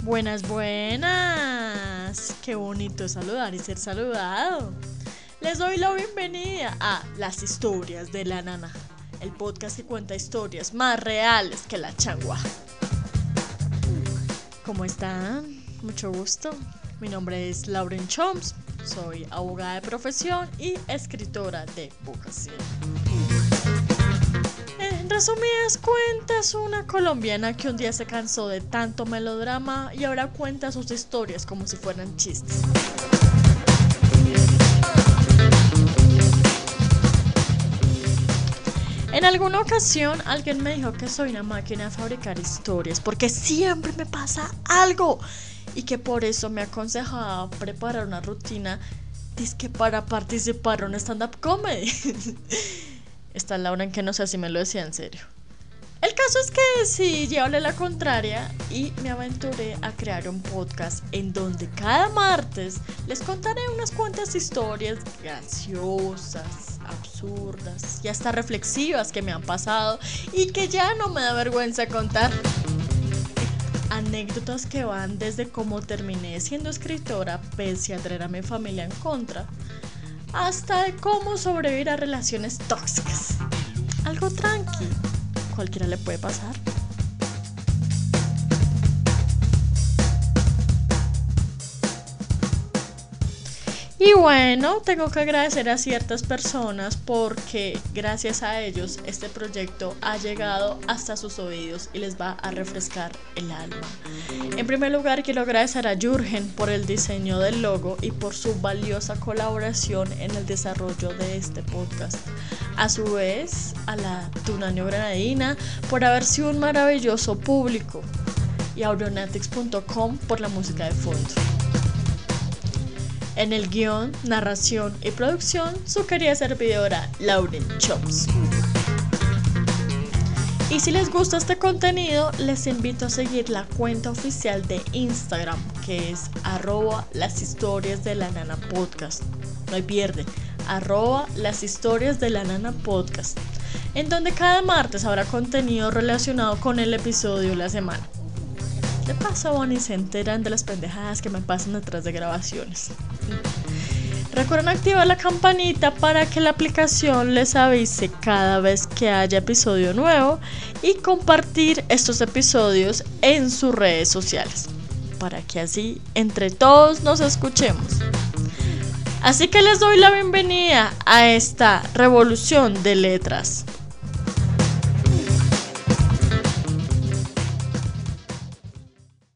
Buenas, buenas. Qué bonito saludar y ser saludado. Les doy la bienvenida a Las historias de la nana, el podcast que cuenta historias más reales que la changua. ¿Cómo están? Mucho gusto. Mi nombre es Lauren Choms, soy abogada de profesión y escritora de vocación. En resumidas cuentas, una colombiana que un día se cansó de tanto melodrama y ahora cuenta sus historias como si fueran chistes. En alguna ocasión alguien me dijo que soy una máquina de fabricar historias porque siempre me pasa algo y que por eso me aconsejaba preparar una rutina disque para participar en un stand-up comedy. Está Laura en que no sé si me lo decía en serio. El caso es que sí, llevale la contraria y me aventuré a crear un podcast en donde cada martes les contaré unas cuantas historias graciosas, absurdas y hasta reflexivas que me han pasado y que ya no me da vergüenza contar. Anécdotas que van desde cómo terminé siendo escritora pese a traer a mi familia en contra hasta cómo sobrevivir a relaciones tóxicas. Algo tranqui, cualquiera le puede pasar. Y bueno, tengo que agradecer a ciertas personas porque gracias a ellos este proyecto ha llegado hasta sus oídos y les va a refrescar el alma. En primer lugar, quiero agradecer a Jurgen por el diseño del logo y por su valiosa colaboración en el desarrollo de este podcast. A su vez, a la Tunanio Granadina por haber sido un maravilloso público y a Audionatics.com por la música de fondo. En el guion, narración y producción, su querida servidora Lauren Chops. Y si les gusta este contenido, les invito a seguir la cuenta oficial de Instagram, que es arroba las historias de la nana podcast. No hay pierde, arroba las historias de la nana podcast, en donde cada martes habrá contenido relacionado con el episodio de la semana. De paso van y se enteran de las pendejadas que me pasan detrás de grabaciones. Recuerden activar la campanita para que la aplicación les avise cada vez que haya episodio nuevo y compartir estos episodios en sus redes sociales para que así entre todos nos escuchemos. Así que les doy la bienvenida a esta revolución de letras.